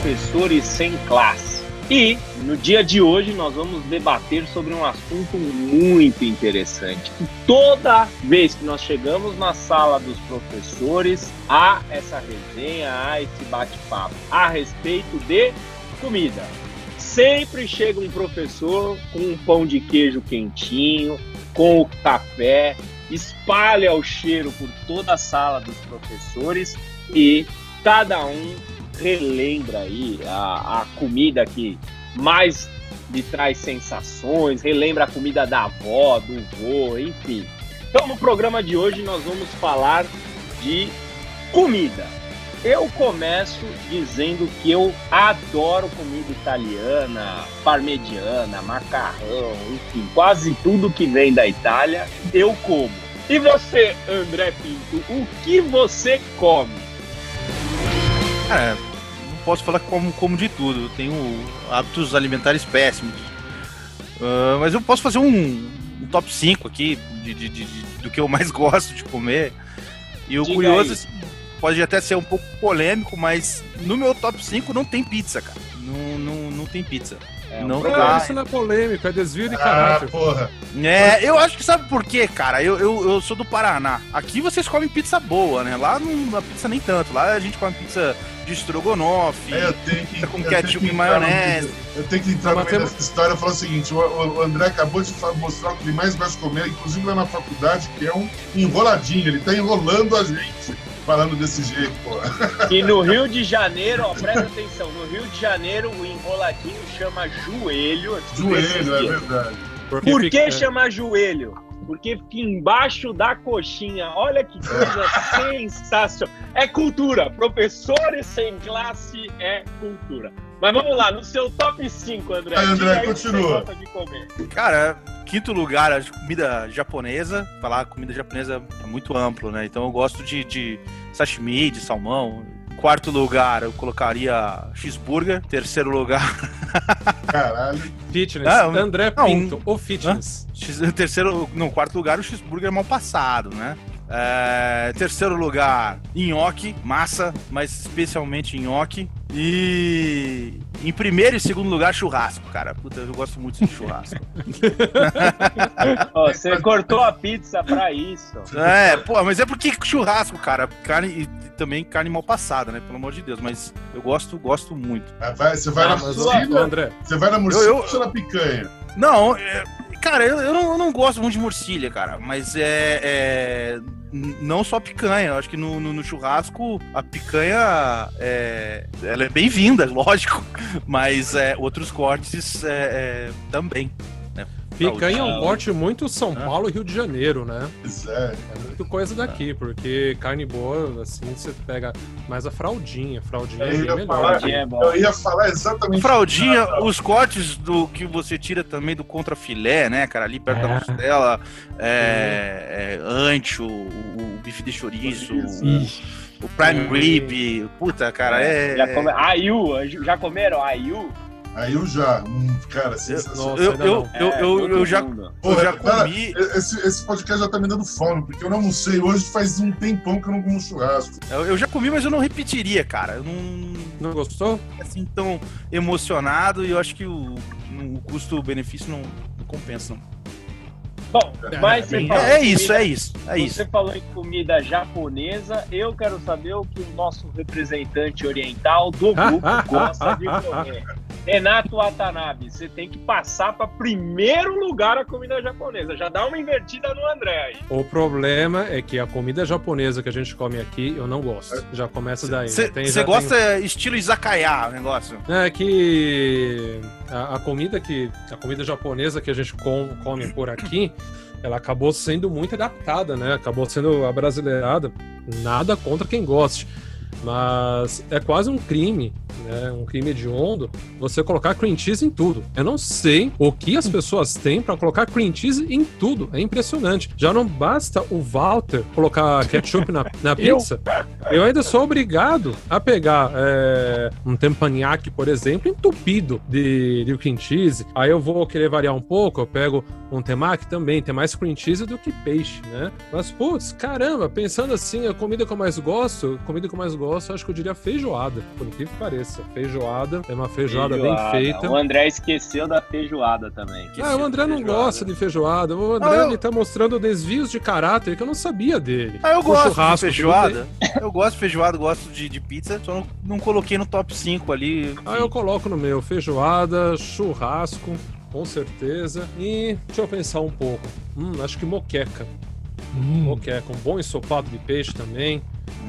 professores sem classe. E no dia de hoje nós vamos debater sobre um assunto muito interessante. Toda vez que nós chegamos na sala dos professores, há essa resenha, há esse bate-papo a respeito de comida. Sempre chega um professor com um pão de queijo quentinho, com o café, espalha o cheiro por toda a sala dos professores e cada um relembra aí a, a comida que mais lhe traz sensações, relembra a comida da avó, do vô, enfim. Então, no programa de hoje, nós vamos falar de comida. Eu começo dizendo que eu adoro comida italiana, parmegiana, macarrão, enfim, quase tudo que vem da Itália eu como. E você, André Pinto, o que você come? Cara, não posso falar como, como de tudo. Eu tenho hábitos alimentares péssimos. Uh, mas eu posso fazer um, um top 5 aqui de, de, de, do que eu mais gosto de comer. E o Diga curioso, aí. pode até ser um pouco polêmico, mas no meu top 5 não tem pizza, cara. Não, não, não tem pizza. É, não um dá. isso não é polêmico, é desvio de Ah, caráter. porra. É, eu acho que sabe por quê, cara? Eu, eu, eu sou do Paraná. Aqui vocês comem pizza boa, né? Lá não, a pizza nem tanto. Lá a gente come pizza de estrogonofe. É, eu tenho que. com eu ketchup e no maionese. Eu tenho que entrar no meio dessa história e falar o seguinte: o, o- André acabou de mostrar o que ele mais gosta de comer, inclusive lá na faculdade, que é um enroladinho. Ele tá enrolando a gente falando desse jeito, pô. E no Rio de Janeiro, ó, presta atenção, no Rio de Janeiro o enroladinho chama joelho. Joelho, é verdade. Porque Por fica- que chama joelho? Porque fica embaixo da coxinha. Olha que coisa sensacional. É cultura. Professores sem classe é cultura. Mas vamos lá, no seu top 5, André. André, diga aí o que você continua. gosta de comer. Cara, quinto lugar, que comida japonesa. Falar comida japonesa é muito amplo, né? Então eu gosto de, de sashimi, de salmão. Quarto lugar, eu colocaria cheeseburger. Terceiro lugar, Caralho. Fitness. Ah, um- André não, Pinto, o fitness. X- terceiro, não, quarto lugar, o cheeseburger mal passado, né? É, terceiro lugar, nhoque, massa, mas especialmente nhoque. E em primeiro e segundo lugar, churrasco, cara. Puta, eu gosto muito de churrasco. Ó, você cortou a pizza pra isso. É, pô, mas é porque churrasco, cara, carne e também carne mal passada, né? Pelo amor de Deus, mas eu gosto, gosto muito. Ah, vai- você vai Ah, na ô, André, Você vai na morcilha Eu- eu- ou na picanha? Não, é, cara, eu, eu não, eu não gosto muito de morcilha, cara, mas é, é, não só picanha. Eu acho que no, no- no churrasco a picanha é, ela é bem-vinda, lógico, mas é, outros cortes é, é, também. Né? picanha é um corte muito São Ah. Paulo e Rio de Janeiro, né? Pois é. É muito coisa daqui, porque carne boa, assim, você pega mais a fraldinha. Fraldinha é Eu ia melhor. falar- Fraldinha é. Eu ia falar exatamente. Fraldinha, os cortes do que você tira também do contrafilé, né, cara, ali perto da É. costela, é, é, ancho, o, o bife de chouriço, o, prime rib, puta, cara, é... Já, come... Ayu, já comeram Ayu? Aí eu já. Hum, cara, Eu, sensacional. Nossa, eu, eu, eu, É, eu, já, eu já cara, comi, Esse, esse podcast já tá me dando fome, porque eu não almocei hoje faz um tempão que eu não como churrasco. eu, eu já comi, mas eu não repetiria, cara. Eu não Não gostou? assim tão emocionado e eu acho que o, o custo-benefício não, não compensa. Não. Bom, mas você bem- falou É, isso, comida- é isso, é isso. Você falou em comida japonesa, eu quero saber o que o nosso representante oriental do grupo gosta de comer. Renato Watanabe, você tem que passar para primeiro lugar a comida japonesa. Já dá uma invertida no André aí. O problema é que a comida japonesa que a gente come aqui, eu não gosto. Já começa daí. Você Já tem- gosta estilo izakaya o negócio? É que a, a comida que a comida japonesa que a gente com- come por aqui, ela acabou sendo muito adaptada, né? Acabou sendo abrasileirada. Nada contra quem goste. Mas é quase um crime, né? Um crime hediondo você colocar cream cheese em tudo. Eu não sei o que as pessoas têm pra colocar cream cheese em tudo. É impressionante. Já não basta o Walter colocar ketchup na, na pizza. Eu ainda sou obrigado a pegar é, um teppanyaki, por exemplo, entupido de, de cream cheese. Aí eu vou querer variar um pouco, eu pego um temaki também, tem mais cream cheese do que peixe, né? Mas, putz, caramba, pensando assim, a comida que eu mais gosto, comida que eu mais gosto, eu acho que eu diria feijoada, por incrível que pareça. Cabeça. Feijoada é uma feijoada, feijoada. bem feita. O André esqueceu da feijoada também. ah, o André não gosta de feijoada. O André ah, eu... ele tá mostrando desvios de caráter que eu não sabia dele. Ah, eu gosto de feijoada. Eu gosto de feijoada, gosto de, de pizza, só não, não coloquei no top 5 ali. Ah, eu coloco no meu feijoada, churrasco, com certeza. E deixa eu pensar um pouco. Hum, acho que moqueca. Hum. Moqueca, um bom ensopado de peixe também.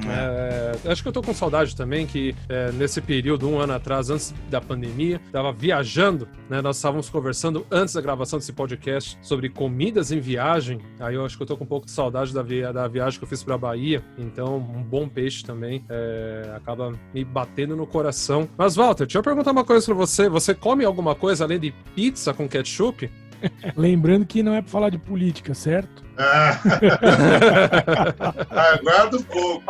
É. É, acho que eu tô com saudade também que é, nesse período, um ano atrás, antes da pandemia, tava viajando, né? Nós estávamos conversando antes da gravação desse podcast sobre comidas em viagem. Aí eu acho que eu tô com um pouco de saudade da, da viagem que eu fiz pra Bahia. Então, um bom peixe também é, acaba me batendo no coração. Mas, Walter, deixa eu perguntar uma coisa pra você. Você come alguma coisa além de pizza com ketchup? Lembrando que não é para falar de política, certo? Aguardo um pouco.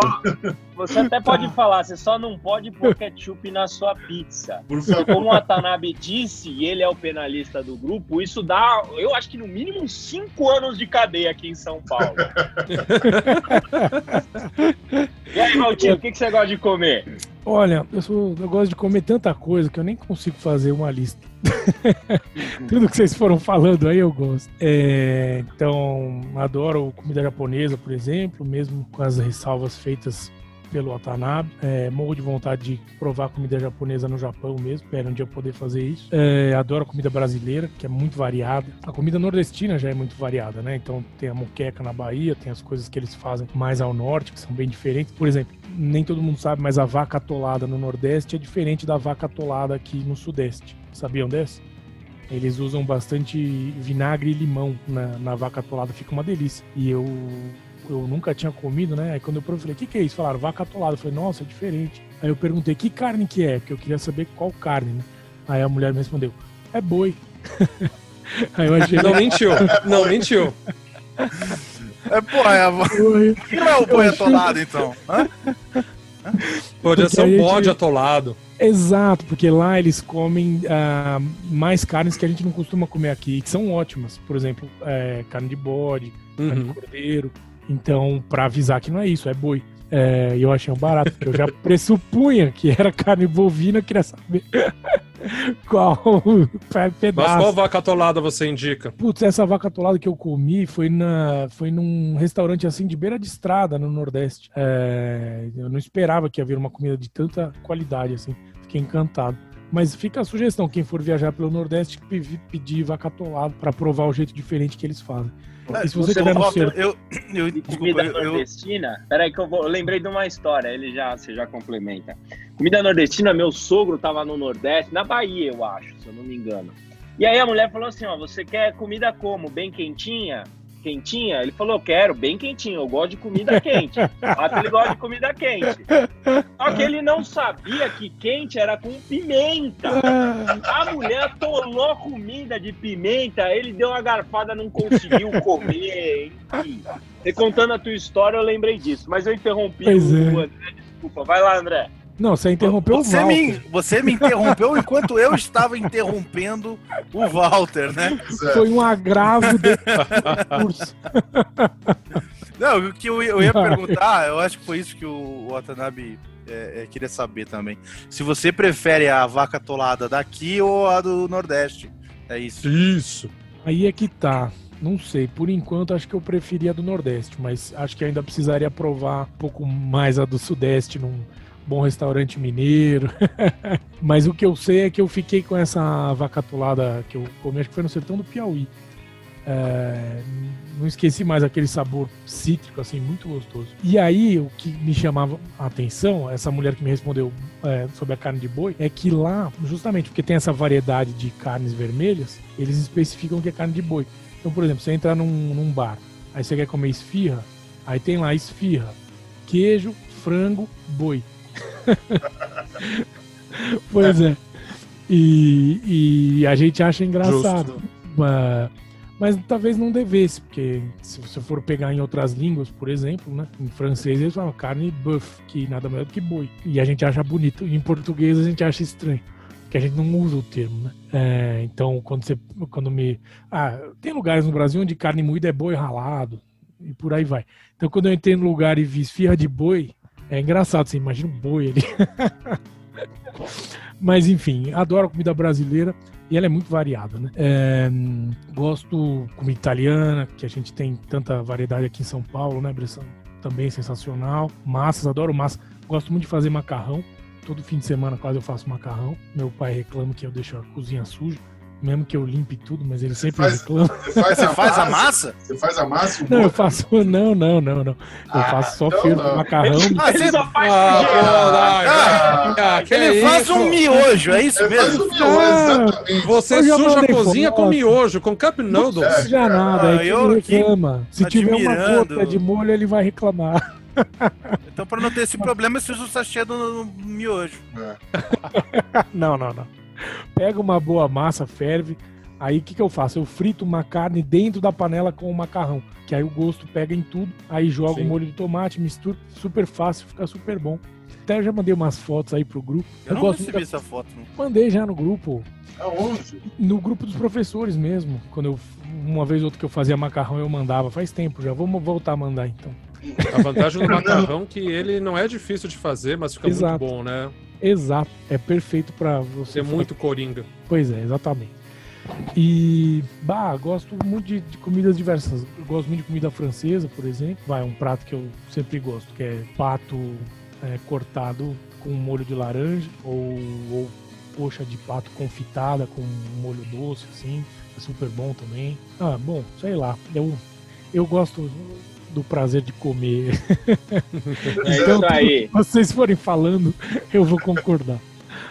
Você até pode falar, você só não pode pôr ketchup na sua pizza. Por favor. Como o Watanabe disse, e ele é o penalista do grupo, isso dá, eu acho que no mínimo cinco anos de cadeia aqui em São Paulo. e aí, Maltinho, o que, que você gosta de comer? Olha, eu, sou, eu gosto de comer tanta coisa que eu nem consigo fazer uma lista. Tudo que vocês foram falando aí eu gosto. É, então, adoro comida japonesa, por exemplo, mesmo com as ressalvas feitas pelo Watanabe. É, morro de vontade de provar comida japonesa no Japão mesmo. Espero um dia poder fazer isso. É, adoro a comida brasileira, que é muito variada. A comida nordestina já é muito variada, né? Então tem a moqueca na Bahia, tem as coisas que eles fazem mais ao norte, que são bem diferentes. Por exemplo, nem todo mundo sabe, mas a vaca atolada no Nordeste é diferente da vaca atolada aqui no Sudeste. Sabiam dessa? Eles usam bastante vinagre e limão na, na vaca atolada, fica uma delícia. E eu eu nunca tinha comido, né? Aí quando eu provei, falei, o que, que é isso? Falaram, vaca atolada. Eu falei, nossa, é diferente. Aí eu perguntei, que carne que é? Porque eu queria saber qual carne, né? Aí a mulher me respondeu, é boi. Aí eu achei... Não mentiu, não mentiu. É, porra, é a... que não é o boi atolado, então? Hã? Podia ser um bode atolado. Exato, porque lá eles comem uh, mais carnes que a gente não costuma comer aqui, que são ótimas. Por exemplo, é, carne de bode, uhum. carne de uhum. cordeiro. Então, para avisar que não é isso, é boi. É, eu achei um barato, porque eu já pressupunha que era carne bovina, queria saber qual pedaço. Mas qual vaca atolada você indica? Putz, essa vaca atolada que eu comi foi, na, foi num restaurante assim de beira de estrada no Nordeste. É, eu não esperava que havia uma comida de tanta qualidade assim. Fiquei encantado. Mas fica a sugestão, quem for viajar pelo Nordeste, pedir vaca atolada para provar o jeito diferente que eles fazem. Se você tiver no. Eu, eu, eu, comida eu, nordestina, peraí que eu, vou, eu lembrei de uma história, ele já, você já complementa. Comida nordestina, meu sogro tava no Nordeste, na Bahia, eu acho, se eu não me engano. E aí a mulher falou assim, ó, você quer comida como? Bem quentinha? Quentinha? Ele falou, quero, bem quentinho, eu gosto de comida quente. Mas ele gosta de comida quente. Só que ele não sabia que quente era com pimenta. A mulher tolou comida de pimenta, ele deu uma garfada, não conseguiu comer, enfim. E contando a tua história, eu lembrei disso. Mas eu interrompi pois o é. André, desculpa. Vai lá, André. Não, você interrompeu você o Walter. Me, você me interrompeu enquanto eu estava interrompendo o Walter, né? Foi um agravo de curso. Não, o que eu, eu, ia perguntar, eu acho que foi isso que o Watanabe é, é, queria saber também. Se você prefere a vaca tolada daqui ou a do Nordeste. É isso. Isso. Aí é que tá. Não sei, por enquanto acho que eu preferia a do Nordeste, mas acho que ainda precisaria provar um pouco mais a do Sudeste num, bom restaurante mineiro. Mas o que eu sei é que eu fiquei com essa vacatulada que eu comi, acho que foi no sertão do Piauí. É, não esqueci mais aquele sabor cítrico, assim, muito gostoso. E aí, o que me chamava a atenção, essa mulher que me respondeu é, sobre a carne de boi, é que lá, justamente porque tem essa variedade de carnes vermelhas, eles especificam que é carne de boi. Então, por exemplo, você entra num, num bar, aí você quer comer esfirra, aí tem lá esfirra, queijo, frango, boi. pois é. E, e, a gente acha engraçado. Mas, mas, talvez não devesse, porque se você for pegar em outras línguas, por exemplo, né? Em francês eles falam carne buff, que nada melhor do que boi. E a gente acha bonito. Em português a gente acha estranho. Que a gente não usa o termo, né? É, então, quando você. Quando me. Ah, tem lugares no Brasil onde carne moída é boi ralado. E por aí vai. Então, quando eu entrei no lugar e vi esfirra de boi, é engraçado, você imagina um boi ali. Mas enfim, adoro a comida brasileira e ela é muito variada, né? É, gosto comida italiana, que a gente tem tanta variedade aqui em São Paulo, né, Bressan? Também sensacional. Massas, adoro massa. Gosto muito de fazer macarrão. Todo fim de semana quase eu faço macarrão. Meu pai reclama que eu deixo a cozinha suja mesmo que eu limpe tudo, mas ele sempre faz- reclama. Você faz, Você faz a massa? Você faz a massa? Não, eu faço. Não, não, não, não. Eu Ah, faço só então fervo não. macarrão. Ah, Ele você- só faz Ah, feijão. ah, ah, que Ele é faz isso? um miojo, é isso Ele faz mesmo? o miojo, Ah, exatamente. Você suja a cozinha foto. com miojo, com cup Não noodles. precisa nada, Ah, é ele aqui reclama. Se tiver uma gota de molho, ele vai reclamar. Então, pra não ter esse problema, você usa o sachê do do miojo. Não, não, não. Pega uma boa massa, ferve. Aí o que, que eu faço? Eu frito uma carne dentro da panela com o macarrão. Que aí o gosto pega em tudo. Aí jogo Sim. o molho de tomate, misturo. Super fácil, fica super bom. Até eu já mandei umas fotos aí pro grupo. Eu não gosto recebi muito essa foto. não. Mandei já no grupo. Aonde? No grupo dos professores mesmo. Quando eu. Uma vez ou outra que eu fazia macarrão, eu mandava. Faz tempo já. Vamos voltar a mandar então. A vantagem do macarrão é que ele não é difícil de fazer, mas fica Exato. muito bom, né? Exato. É perfeito pra você. Você é muito coringa. Pois é, exatamente. E, bah, gosto muito de, de comidas diversas. Eu gosto muito de comida francesa, por exemplo. Vai, um prato que eu sempre gosto, que é pato é, cortado com molho de laranja ou, ou coxa de pato confitada com molho doce, assim. É super bom também. Ah, bom, sei lá. Eu, eu gosto do prazer de comer. É isso aí. Se vocês forem falando, eu vou concordar.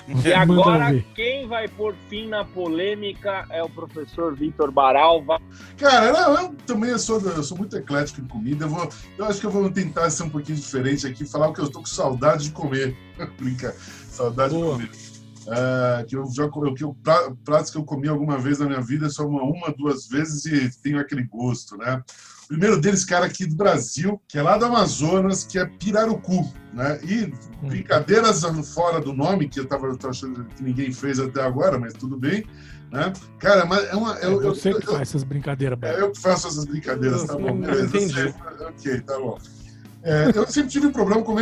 E Manda agora, ver. quem vai pôr fim na polêmica é o professor Vitor Baral. Va- Cara, não, eu também sou, eu sou muito eclético em comida. Eu, vou, eu acho que eu vou tentar ser um pouquinho diferente aqui, falar o que eu tô com saudade de comer. Brinca, saudade Boa. de comer. Ah, que eu já que eu, pra- pratos que eu comi alguma vez na minha vida, só uma, uma, duas vezes e tenho aquele gosto, né? O primeiro deles, cara, aqui do Brasil, que é lá do Amazonas, que é pirarucu, né? E brincadeiras fora do nome, que eu tava eu tô achando que ninguém fez até agora, mas tudo bem, né? Cara, mas é uma... É Eu, eu, eu- faz essas brincadeiras, é, eu que faço essas brincadeiras, tá Eu bom? Beleza, entendi. sei. Ok, tá bom. É, eu sempre tive problema com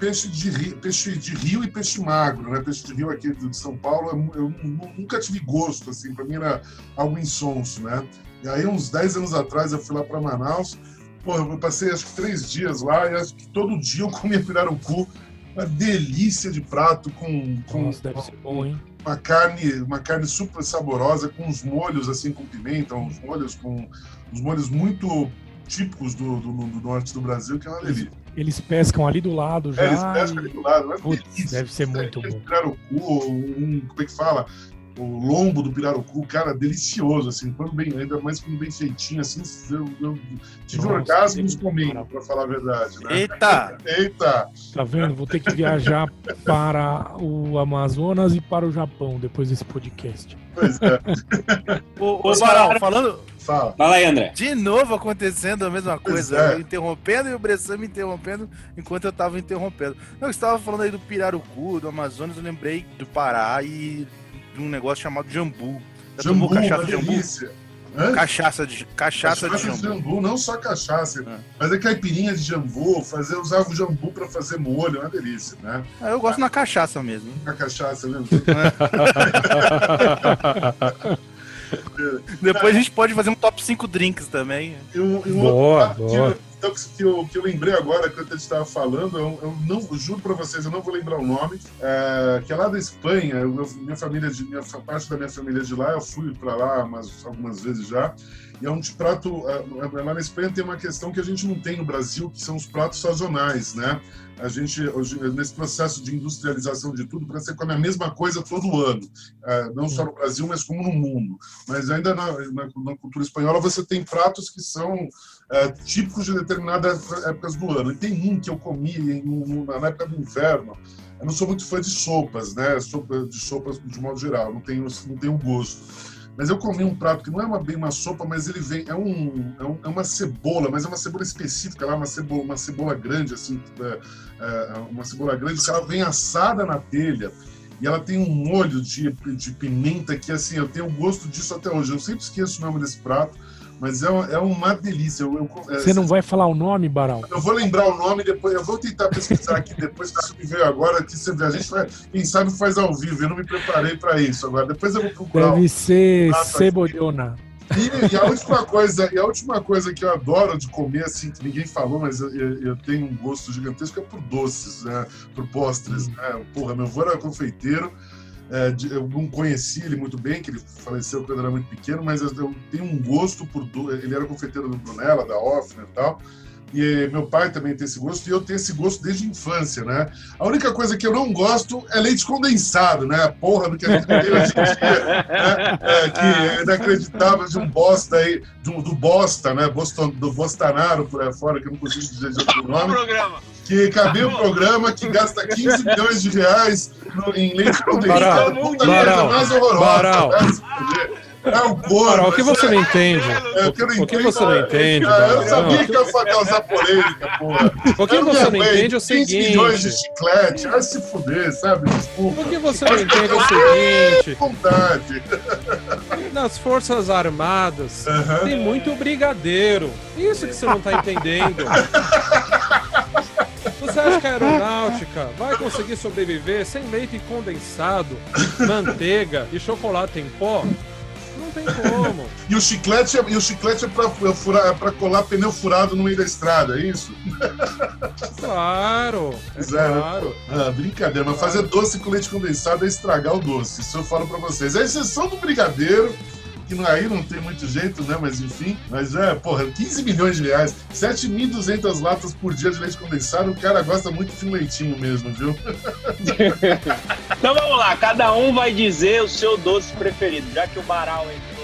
peixe de, rio, peixe de rio e peixe magro, né? Peixe de rio aqui de São Paulo, eu, eu nu- nunca tive gosto, assim, pra mim era algo insonso, né? E aí, uns 10 anos atrás, eu fui lá pra Manaus, pô, eu passei acho que três dias lá e acho que todo dia eu comia pirarucu, uma delícia de prato com, com, Nossa, deve ser bom, hein? uma carne, uma carne super saborosa com os molhos assim com pimenta, uns molhos com uns molhos muito típicos do, do, do norte do Brasil, que é uma delícia. Eles pescam ali do lado já. É, eles pescam ali do lado, é Putz, delícia. deve ser muito Aquele bom. Pirarucu, um, como é que fala? O lombo do pirarucu, cara, delicioso, assim, quando bem, ainda mais quando bem feitinho, assim, eu, eu tive Nossa, orgasmos que comendo, pra falar a verdade, né? Eita! Eita! Tá vendo? Vou ter que viajar para o Amazonas e para o Japão depois desse podcast. Pois é, Ô, ô Baral, falando fala. Fala aí, André. de novo acontecendo a mesma coisa, é. eu interrompendo e o Bressan me interrompendo enquanto eu tava interrompendo. Não, você estava falando aí do Pirarucu, do Amazonas, eu lembrei do Pará e de um negócio chamado jambu. Já Jambu, tomou cachaça de jambu? delícia. Hã? Cachaça de, cachaça de Cachaça de jambu. jambu, não só cachaça, É. mas é caipirinha de jambu, fazer, usava o jambu para fazer molho, é uma delícia, né? Ah, eu gosto na cachaça mesmo. A cachaça mesmo. Depois a gente pode fazer um top 5 drinks também. E um, e um Boa, boa. Então, que, eu, que eu lembrei agora, que eu estava falando, eu, eu não, eu juro para vocês, eu não vou lembrar o nome, é, que é lá da Espanha, eu, minha família, de, minha, parte da minha família de lá, eu fui para lá umas, algumas vezes já, e é um prato, é, lá na Espanha tem uma questão que a gente não tem no Brasil, que são os pratos sazonais, né? A gente, nesse processo de industrialização de tudo, parece que come a mesma coisa todo ano, é, não só no Brasil, mas como no mundo. Mas ainda na, na- na cultura espanhola você tem pratos que são é, típicos de determinadas épocas do ano. E tem um que eu comi em- na época do inverno. Eu não sou muito fã de sopas, né? Sopa, de sopas de modo geral, não tenho, não tenho gosto. Mas eu comi um prato que não é uma, bem uma sopa, mas ele vem. É, um, é, um- é uma cebola, mas é uma cebola específica lá, uma cebola, uma cebola grande, assim, é, é, uma cebola grande, que ela vem assada na telha. E ela tem um molho de, de pimenta que, assim, eu tenho gosto disso até hoje. Eu sempre esqueço o nome desse prato, mas é, é uma delícia. Eu, eu, Você não vai falar o nome, Baral? Eu vou lembrar o nome depois. Eu vou tentar pesquisar aqui depois que isso me veio agora. Que você, a gente vai, quem sabe faz ao vivo. Eu não me preparei para isso agora. Depois eu vou procurar. Deve ser cebolhona. E, e, a última coisa, e a última coisa que eu adoro de comer, assim, que ninguém falou, mas eu, eu tenho um gosto gigantesco é por doces, né? Por postres. Né? Porra, meu avô era confeiteiro. É, eu não conheci ele muito bem, que ele faleceu quando era muito pequeno, mas eu tenho um gosto por. Ele era confeiteiro do Brunella, da Offner e tal. E meu pai também tem esse gosto, e eu tenho esse gosto desde a infância, né? A única coisa que eu não gosto é leite condensado, né? A porra do que a gente tem hoje em dia, né? é, que é inacreditável de um bosta aí, do, do bosta, né? Boston, do Bostanaro por aí fora, que eu não consigo dizer de outro nome. Que cabia o programa, que gasta 15 milhões de reais no, em leite condensado. Baral, Puta mais horrorosa. Né? É o porra. o que você não entende? É, o que, o que você não entende? eu sabia que ia causar polêmica, porra. O que você não entende é o seguinte. 15 milhões de chiclete, vai se fuder, sabe? Desculpa. O que você não entende é o seguinte. Vontade. Nas Forças Armadas tem muito brigadeiro. Isso que você não tá entendendo. Você acha que a aeronáutica vai conseguir sobreviver sem leite condensado, manteiga e chocolate em pó? Não tem como. e o chiclete é, e o chiclete é pra, furar, é pra colar pneu furado no meio da estrada, é isso? Claro. É claro. Ah, brincadeira, mas fazer doce com leite condensado é estragar o doce. Isso eu falo pra vocês. A exceção do brigadeiro que aí não tem muito jeito, né? Mas enfim. Mas é, porra, 15 milhões de reais, 7.200 latas por dia de leite condensado, o cara gosta muito de um leitinho mesmo, viu? então vamos lá, cada um vai dizer o seu doce preferido, já que o Baral entrou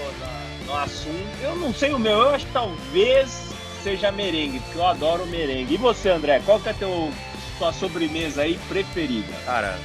no assunto. Eu não sei o meu, eu acho que talvez seja merengue, porque eu adoro merengue. E você, André, qual que é a teu, tua sobremesa aí preferida? Cara,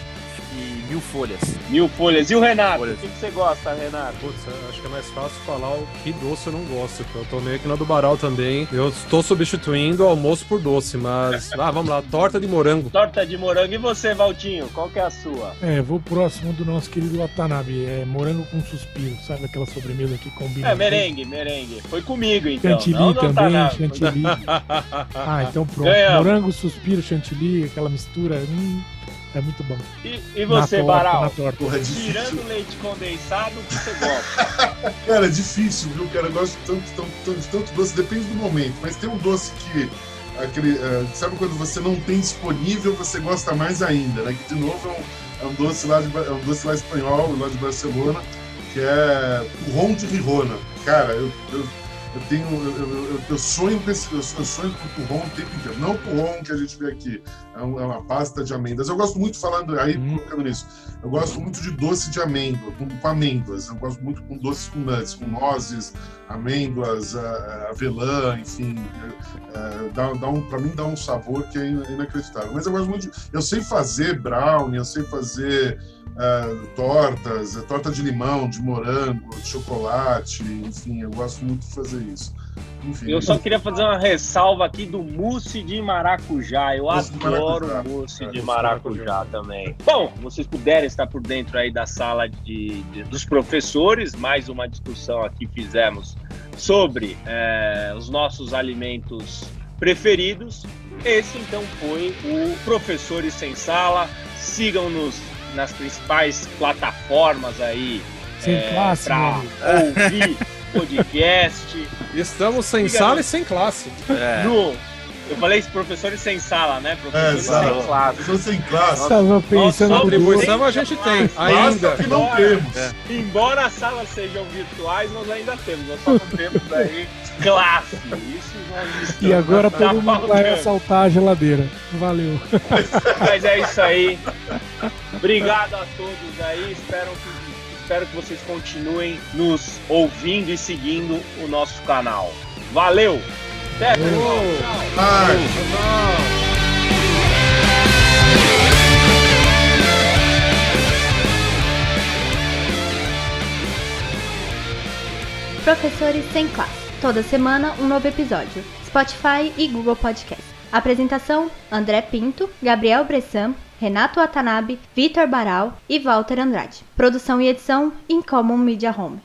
e mil folhas. Mil folhas. E o Renato? Folhas. O que você gosta, Renato? Putz, acho que é mais fácil falar o que doce eu não gosto. Eu tô meio que na do Baral também. Eu estou substituindo o almoço por doce, mas. ah, vamos lá, torta de morango. Torta de morango. E você, Valtinho? Qual que é a sua? É, vou próximo do nosso querido Watanabe. É morango com suspiro. Sabe aquela sobremesa que combina? É, merengue, merengue. Foi comigo, então. Chantilly não, também, Watanabe. chantilly. ah, então pronto. Ganhamos. Morango, suspiro, chantilly, aquela mistura. Hum. É muito bom. E, e você, torta, Baral? Porra, é Tirando leite condensado, o que você gosta? cara, é difícil, viu, cara? Eu gosto tanto, tanto, tanto, tanto doce, depende do momento. Mas tem um doce que. Aquele, uh, sabe quando você não tem disponível, você gosta mais ainda, né? Que de novo é um, é um doce lá de, é um doce lá espanhol, lá de Barcelona, que é o Ron de Rirona. Cara, eu, eu eu tenho. Eu, eu, eu sonho com esse. Eu sonho com o turrão o tempo inteiro. Não o turrão que a gente vê aqui. É, é, uma pasta de amêndoas. Eu gosto muito falando aí, hum. colocando nisso. Eu gosto muito de doce de amêndoa, com, com amêndoas. Eu gosto muito com doces com nuts, com nozes, amêndoas, avelã, enfim. É, dá, dá um, pra mim dá um sabor que é inacreditável. Mas eu gosto muito. De, eu sei fazer brownie, eu sei fazer uh, tortas, torta de limão, de morango, de chocolate, enfim, eu gosto muito de fazer isso. Enfim, eu só queria fazer uma ressalva aqui do mousse de maracujá. Eu mousse adoro maracujá. mousse de maracujá, maracujá também. Bom, vocês puderem estar por dentro aí da sala de, de dos professores, mais uma discussão aqui fizemos sobre é, os nossos alimentos preferidos. Esse então foi o Professores Sem Sala. Sigam-nos nas principais plataformas aí sem é, pra ouvir podcast. Estamos sem sala no... e sem classe. É. No, eu falei professores sem sala, né? Professores é, sem classe. Professores sem classe. Estava pensando Contribuição a gente tem, ainda. que não temos. É. Embora as salas sejam virtuais, nós ainda temos. Nós só não temos aí classe. Isso E agora tá todo mundo vai assaltar a geladeira. Valeu. Mas é isso aí. Obrigado a todos aí. Espero que, espero que vocês continuem nos ouvindo e seguindo o nosso canal. Valeu! Até, pessoal! Tchau! Professores sem classe. Toda semana um novo episódio. Spotify e Google Podcast. Apresentação: André Pinto, Gabriel Bressan, Renato Watanabe, Vitor Baral e Walter Andrade. Produção e edição: Incommon Media Home.